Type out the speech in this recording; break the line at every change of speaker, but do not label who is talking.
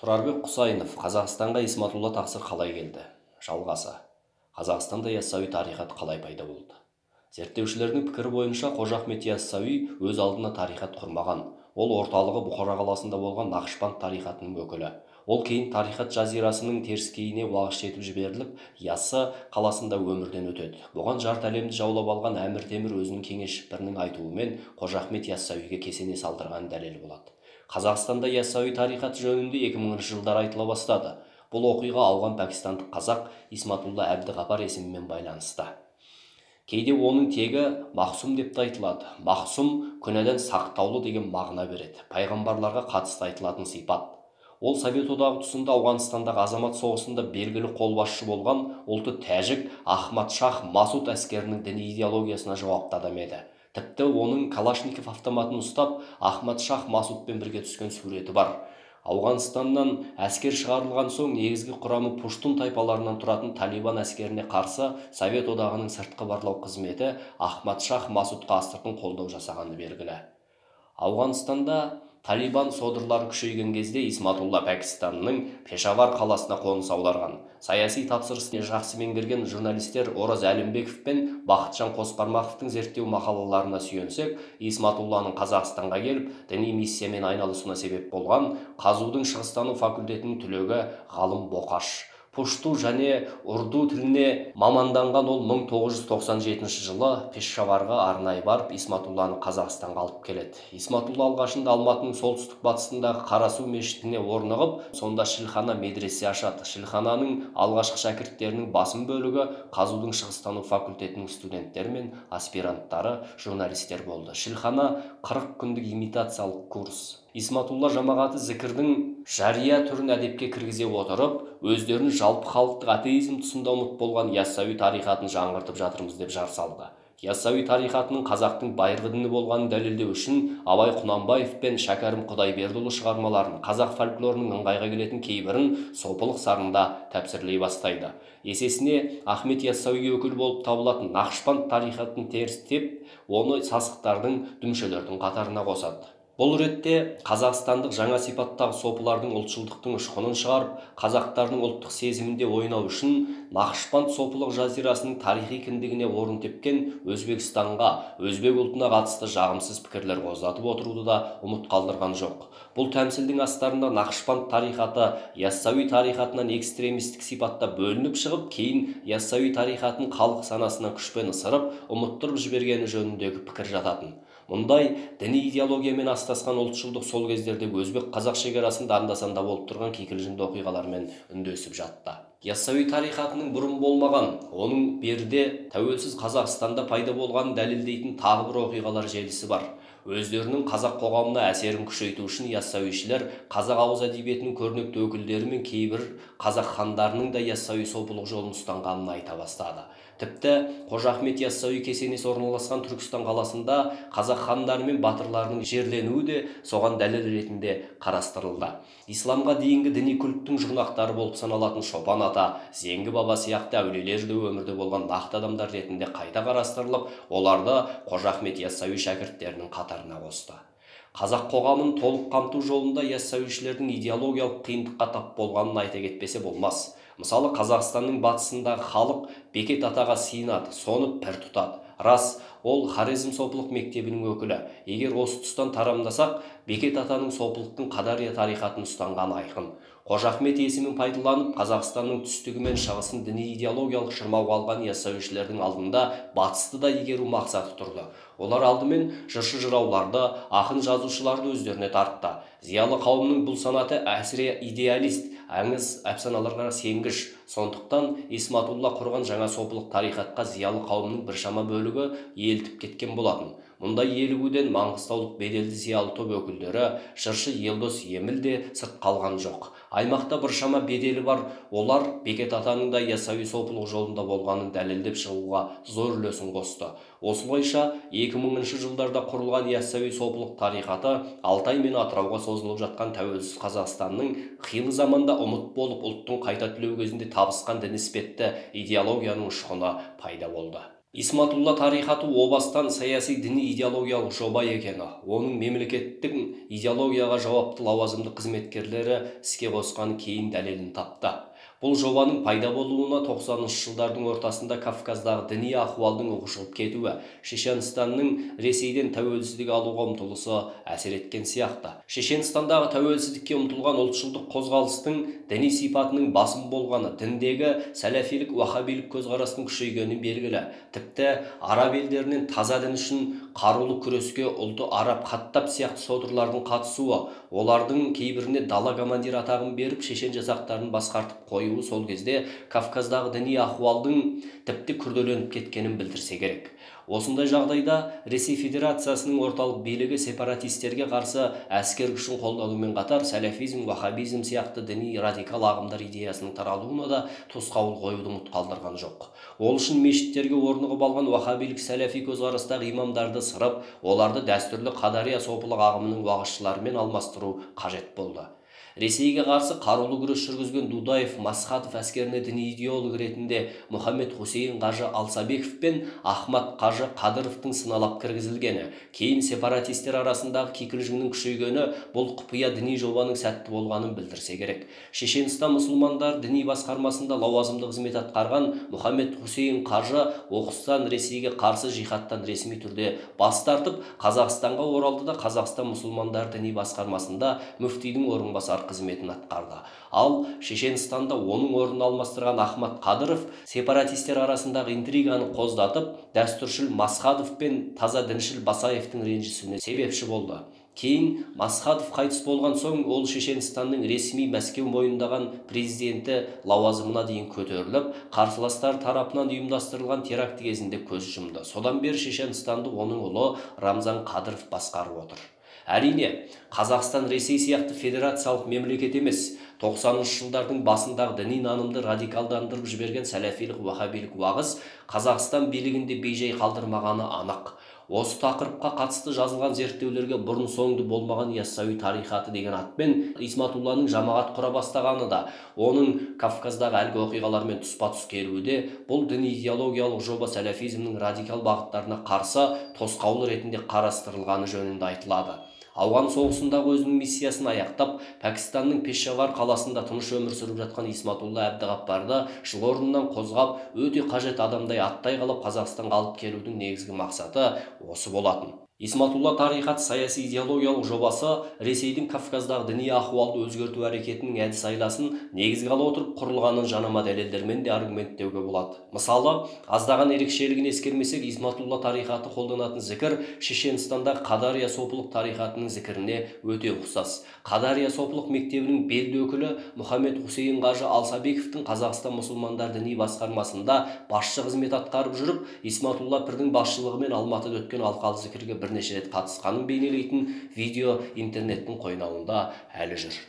тұрарбек құсайынов қазақстанға исматулла тақсыр қалай келді? Жалғасы қазақстанда яссауи тарихат қалай пайда болды? Зерттеушілердің пікірі бойынша қожа ахмет яссауи өз алдына тарихат құрмаған. Ол орталығы бұхара қаласында болған нақшбанд тарихатының өкілі. Ол кейін тарихат жазирасының теріскейіне уағыз етіп жіберіліп яссы қаласында өмірден өтеді. Бұған жарты әлемді жаулап алған әмір темір өзінің кеңесшілерінің айтуымен қожа ахмет яссауиге кесене салдырған дәлел болады. Қазақстанда яссауи тарихаты жөнінде 2000 жылдары айтыла бастады. Бұл оқиға ауған пәкістандық қазақ исматулла әбдіғапар есімімен байланысты. Кейде оның тегі мақсұм деп те айтылады. Мақсұм күнәдан сақтаулы деген мағына береді. Пайғамбарларға қатысты айтылатын сипат. Ол совет одағы тұсында ауғанстандағы азамат соғысында белгілі қолбасшы болған ұлты тәжік ахмад шах масуд әскерінің діни идеологиясына жауапты адам еді. Тіпті оның калашников автоматын ұстап ахмад шах масудпен бірге түскен суреті бар. Ауғанстаннан әскер шығарылған соң негізгі құрамы пуштун тайпаларынан тұратын талибан әскеріне қарсы совет одағының сыртқы барлау қызметі ахмад шах масудқа астыртын қолдау жасағаны белгілі. Ауғанстанда талибан содырлары күшейген кезде исматулла пәкістанның пешавар қаласына қоныс аударған. Саяси тапсырысты жақсы меңгерген журналистер ораз әлімбеков пен бақытжан қосбармақовтың зерттеу мақалаларына сүйенсек исматулланың қазақстанға келіп діни миссиямен айналысуына себеп болған қазудың шығыстану факультетінің түлегі ғалым боқаш. Пушту және урду тіліне маманданған ол 1997 жылы пешшаварға арнайы барып исматулланы қазақстанға алып келеді. Исматулла алғашында алматының солтүстік батысындағы қарасу мешітіне орнығып сонда шілхана медресе ашады. Шілхананың алғашқы шәкірттерінің басым бөлігі қазудың шығыстану факультетінің студенттері мен аспиранттары журналистер болды. Шілхана 40 күндік имитациялық курс. Исматулла жамағаты зікірдің жария түрін әдепке кіргізе отырып өздерін жалпы халықтық атеизм тұсында ұмыт болған яссауи тарихатын жаңғыртып жатырмыз деп жар салды. Яссауи тарихатының қазақтың байырғы діні болғанын дәлелдеу үшін абай құнанбаев пен шәкәрім құдайбердіұлы шығармаларын қазақ фольклорының ыңғайға келетін кейбірін сопылық сарында тәпсірлей бастайды. Есесіне ахмет яссауиге өкіл болып табылатын нақшбанд тарихатын терістеп оны сасықтардың дүмшелердің қатарына қосады. Бұл ретте қазақстандық жаңа сипаттағы сопылардың ұлтшылдықтың ұшқынын шығарып қазақтардың ұлттық сезімінде ойнау үшін нақышбанд сопылық жазирасының тарихи кіндігіне орын тепкен өзбекстанға өзбек ұлтына қатысты жағымсыз пікірлер қозғатып отыруды да ұмыт қалдырған жоқ. Бұл тәмсілдің астарында нақышбанд тарихаты яссауи тарихатынан экстремистік сипатта бөлініп шығып кейін яссауи тарихатын халық санасынан күшпен ысырып ұмыттырып жібергені жөніндегі пікір жататын. Мұндай діни идеологиямен астасқан ұлтшылдық сол кездерде өзбек қазақ шекарасында анда санда болып тұрған кикілжіңді оқиғалармен үндесіп жатты. Яссауи тарихатының бұрын болмаған оның берде тәуелсіз қазақстанда пайда болғанын дәлелдейтін тағы бір оқиғалар желісі бар. Өздерінің қазақ қоғамына әсерін күшейту үшін яссауишілер қазақ ауыз әдебиетінің көрнекті өкілдері мен кейбір қазақ хандарының да яссауи сопылық жолын ұстанғанын айта бастады. Тіпті қожа ахмет яссауи кесенесі орналасқан түркістан қаласында қазақ хандары мен батырларының жерленуі де соған дәлел ретінде қарастырылды. Исламға дейінгі діни культтің жұрнақтары болып саналатын шопан ата зеңгі баба сияқты әулиелер де өмірде болған нақты адамдар ретінде қайта қарастырылып оларды қожа ахмет яссауи шәкірттерінің қатарына қосты. Қазақ қоғамын толық қамту жолында яссауишілердің идеологиялық қиындыққа тап болғанын айта кетпесе болмас. Мысалы қазақстанның батысындағы халық бекет атаға сиынады соны пір тұтады. Рас ол хорезм сопылық мектебінің өкілі. Егер осы тұстан тарамдасақ бекет атаның сопылықтың қадария тарихатын ұстанғаны айқын. Қожа ахмет есімін пайдаланып қазақстанның түстігі мен шығысын діни идеологиялық шырмауға алған яссауишілердің алдында батысты да игеру мақсаты тұрды. Олар алдымен жыршы жырауларды ақын жазушыларды өздеріне тартты. Зиялы қауымның бұл санаты әсіре идеалист аңыз әпсаналарға сенгіш. Сондықтан исматулла құрған жаңа сопылық тарихатқа зиялы қауымның біршама бөлігі елтіп кеткен болатын. Мұндай елігуден маңғыстаулық беделді зиялы топ өкілдері жыршы елдос еміл де сырт қалған жоқ. Аймақта біршама беделі бар. Олар бекет атаның да яссауи сопылық жолында болғанын дәлелдеп шығуға зор үлесін қосты. Осылайша 2000 жылдарда құрылған яссауи сопылық тарихаты алтай мен атырауға созылып жатқан тәуелсіз қазақстанның қилы заманда ұмыт болып ұлттың қайта түлеу кезінде табысқан дін іспетті идеологияның ұшқыны пайда болды. Исматулла тарихаты о бастан саяси діни идеологиялық жоба екені оның мемлекеттік идеологияға жауапты лауазымды қызметкерлері іске қосқан кейін дәлелін тапты. Бұл жобаның пайда болуына 90-шы жылдардың ортасында кавказдағы діни ахуалдың ушығып кетуі шешенстанның ресейден тәуелсіздік алуға ұмтылысы әсер еткен сияқты. Шешенстандағы тәуелсіздікке ұмтылған ұлтшылдық қозғалыстың діни сипатының басым болғаны діндегі сәләфилік уахабилік көзқарастың күшейгені белгілі. Тіпті араб елдерінен таза дін үшін қарулы күреске ұлты араб хаттап сияқты содырлардың қатысуы олардың кейбіріне дала командирі атағын беріп шешен жасақтарын басқартып қоюы сол кезде кавказдағы діни ахуалдың тіпті күрделеніп кеткенін білдірсе керек. Осындай жағдайда ресей федерациясының орталық билігі сепаратистерге қарсы әскер күшін қолданумен қатар сәләфизм вахабизм сияқты діни радикал ағымдар идеясының таралуына да тосқауыл қоюды ұмыт қалдырған жоқ. Ол үшін мешіттерге орнығып алған вахабилік сәләфи көзқарастағы имамдарды сырып оларды дәстүрлі қадария сопылық ағымының уағызшыларымен алмастыру қажет болды. Ресейге қарсы қарулы күрес жүргізген дудаев масхатов әскеріне діни идеолог ретінде мұхаммед хусейн қажы алсабеков пен ахмад қажы қадыровтың сыналап кіргізілгені кейін сепаратистер арасындағы кикілжіңнің күшейгені бұл құпия діни жобаның сәтті болғанын білдірсе керек. Шешенстан мұсылмандар діни басқармасында лауазымды қызмет атқарған мұхаммед хусейн қажы оқыстан ресейге қарсы жихадтан ресми түрде бас тартып қазақстанға оралды да қазақстан мұсылмандар діни басқармасында мүфтидің орынбасары қызметін атқарды. Ал шешенстанда оның орнын алмастырған ахмад қадыров сепаратистер арасындағы интриганы қоздатып дәстүршіл масхадов пен таза діншіл басаевтың ренжісуіне себепші болды. Кейін масхадов қайтыс болған соң ол шешенстанның ресми мәскеу мойындаған президенті лауазымына дейін көтеріліп қарсыластар тарапынан ұйымдастырылған теракті кезінде көз жұмды. Содан бері шешенстанды оның ұлы рамзан қадыров басқарып отыр. Әрине қазақстан ресей сияқты федерациялық мемлекет емес 90-шы жылдардың басындағы діни нанымды радикалдандырып жіберген сәләфилік уахабилік уағыз қазақстан билігінде бейжай қалдырмағаны анық. Осы тақырыпқа қатысты жазылған зерттеулерге бұрын соңды болмаған яссауи тарихаты деген атпен исматулланың жамағат құра бастағаны да оның кавказдағы әлгі оқиғалармен тұспа тұс келуі де бұл діни идеологиялық жоба сәләфизмнің радикал бағыттарына қарсы тосқауыл ретінде қарастырылғаны жөнінде айтылады. Ауған соғысындағы өзінің миссиясын аяқтап пәкістанның пешавар қаласында тыныш өмір сүріп жатқан исматулла әбдіғаппарды жыл орнынан қозғап өте қажет адамдай аттай қалып қазақстанға алып келудің негізгі мақсаты осы болатын. Исматулла тарихат саяси идеологиялық жобасы ресейдің кавказдағы діни ахуалды өзгерту әрекетінің әдіс айласын негізге ала отырып құрылғанын жанама дәлелдермен де аргументтеуге болады. Мысалы аздаған ерекшелігін ескермесек исматулла тарихаты қолданатын зікір шешенстанда қадария сопылық тарихатының зікіріне өте ұқсас. Қадария сопылық мектебінің белді өкілі мұхаммед хусейн қажы алсабековтің қазақстан мұсылмандар діни басқармасында басшы қызмет атқарып жүріп исматулла пірдің басшылығымен алматыда өткен алқалы зікірге бірнеше рет қатысқанын бейнелейтін видео интернеттің қойнауында әлі жүр.